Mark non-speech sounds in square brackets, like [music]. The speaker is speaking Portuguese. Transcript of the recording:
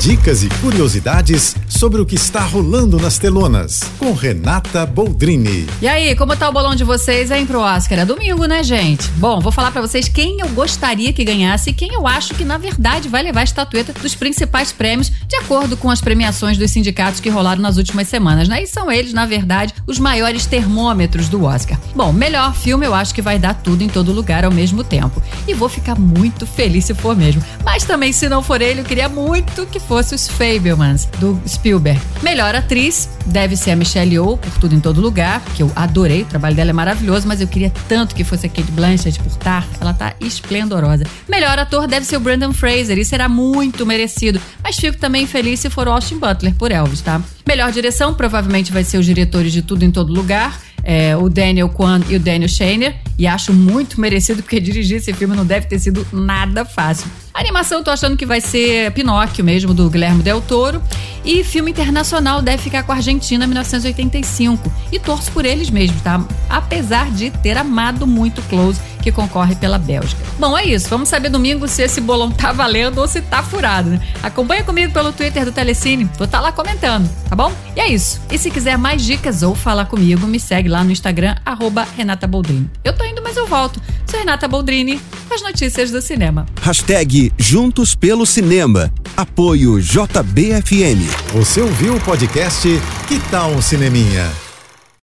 Dicas e curiosidades sobre o que está rolando nas telonas, com Renata Boldrini. E aí, como tá o bolão de vocês, hein, pro Oscar? É domingo, né, gente? Bom, vou falar para vocês quem eu gostaria que ganhasse e quem eu acho que, na verdade, vai levar a estatueta dos principais prêmios, de acordo com as premiações dos sindicatos que rolaram nas últimas semanas, né? E são eles, na verdade, os maiores termômetros do Oscar. Bom, melhor filme eu acho que vai dar tudo em todo lugar ao mesmo tempo. E vou ficar muito feliz se for mesmo. Mas também, se não for ele, eu queria muito que fosse os Fablemans, do Spielberg. Melhor atriz deve ser a Michelle Yeoh, por Tudo em Todo Lugar, que eu adorei, o trabalho dela é maravilhoso, mas eu queria tanto que fosse a Kate Blanchett por Tar, ela tá esplendorosa. Melhor ator deve ser o Brandon Fraser, e será muito merecido, mas fico também feliz se for o Austin Butler por Elvis, tá? Melhor direção provavelmente vai ser os diretores de Tudo em Todo Lugar, é, o Daniel Kwan e o Daniel Shaner, e acho muito merecido porque [laughs] dirigir esse filme não deve ter sido nada fácil. A animação tô achando que vai ser Pinóquio mesmo, do Guilherme Del Toro. E filme internacional deve ficar com a Argentina 1985. E torço por eles mesmos, tá? Apesar de ter amado muito Close, que concorre pela Bélgica. Bom, é isso. Vamos saber domingo se esse bolão tá valendo ou se tá furado, né? Acompanha comigo pelo Twitter do Telecine. Vou estar tá lá comentando, tá bom? E é isso. E se quiser mais dicas ou falar comigo, me segue lá no Instagram, arroba Renata Boldrini. Eu tô indo, mas eu volto. Sou Renata Boldrini, com as notícias do cinema. Hashtag Juntos pelo Cinema. Apoio JBFM. Você ouviu o podcast Que Tal um Cineminha?